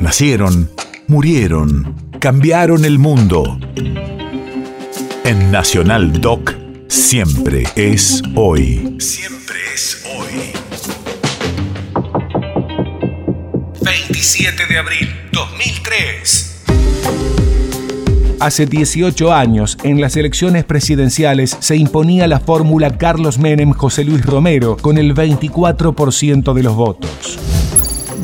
Nacieron, murieron, cambiaron el mundo. En Nacional Doc, siempre es hoy. Siempre es hoy. 27 de abril 2003. Hace 18 años, en las elecciones presidenciales, se imponía la fórmula Carlos Menem-José Luis Romero con el 24% de los votos.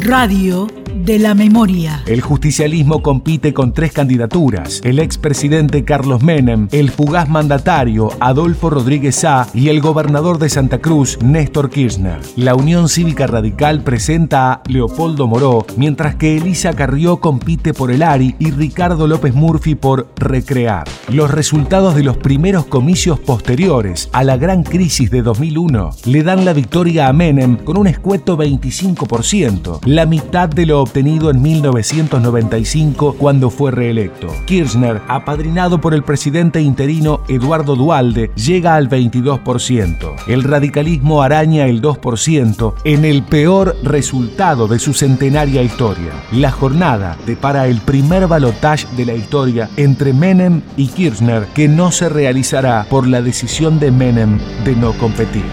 Radio de la memoria. El justicialismo compite con tres candidaturas: el expresidente Carlos Menem, el fugaz mandatario Adolfo Rodríguez Sá y el gobernador de Santa Cruz, Néstor Kirchner. La Unión Cívica Radical presenta a Leopoldo Moró, mientras que Elisa Carrió compite por el ARI y Ricardo López Murphy por Recrear. Los resultados de los primeros comicios posteriores a la gran crisis de 2001 le dan la victoria a Menem con un escueto 25%, la mitad de lo en 1995 cuando fue reelecto. Kirchner, apadrinado por el presidente interino Eduardo Dualde, llega al 22%. El radicalismo araña el 2% en el peor resultado de su centenaria historia. La jornada depara el primer balotaje de la historia entre Menem y Kirchner que no se realizará por la decisión de Menem de no competir.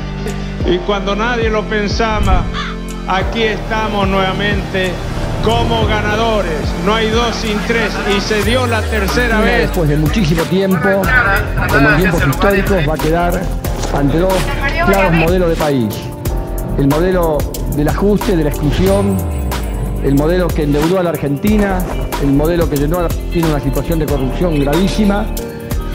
Y cuando nadie lo pensaba, aquí estamos nuevamente como ganadores. No hay dos sin tres y se dio la tercera vez. Después de muchísimo tiempo, como en tiempos históricos, va a quedar ante dos claros modelos de país. El modelo del ajuste, de la exclusión, el modelo que endeudó a la Argentina, el modelo que llenó a la Argentina una situación de corrupción gravísima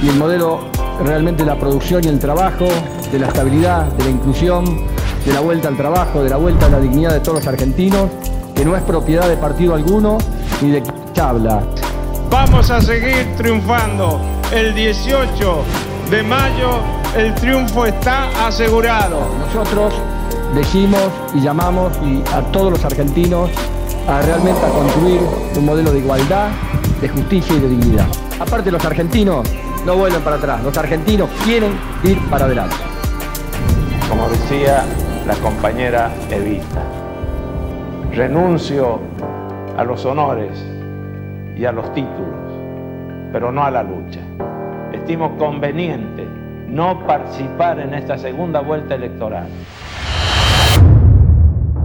y el modelo realmente de la producción y el trabajo, de la estabilidad, de la inclusión, de la vuelta al trabajo, de la vuelta a la dignidad de todos los argentinos que no es propiedad de partido alguno ni de habla. Vamos a seguir triunfando. El 18 de mayo el triunfo está asegurado. Nosotros decimos y llamamos y a todos los argentinos a realmente a construir un modelo de igualdad, de justicia y de dignidad. Aparte los argentinos no vuelven para atrás, los argentinos quieren ir para adelante. Como decía la compañera Evita, renuncio a los honores y a los títulos, pero no a la lucha. Estimo conveniente no participar en esta segunda vuelta electoral.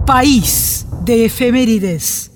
País de efemérides.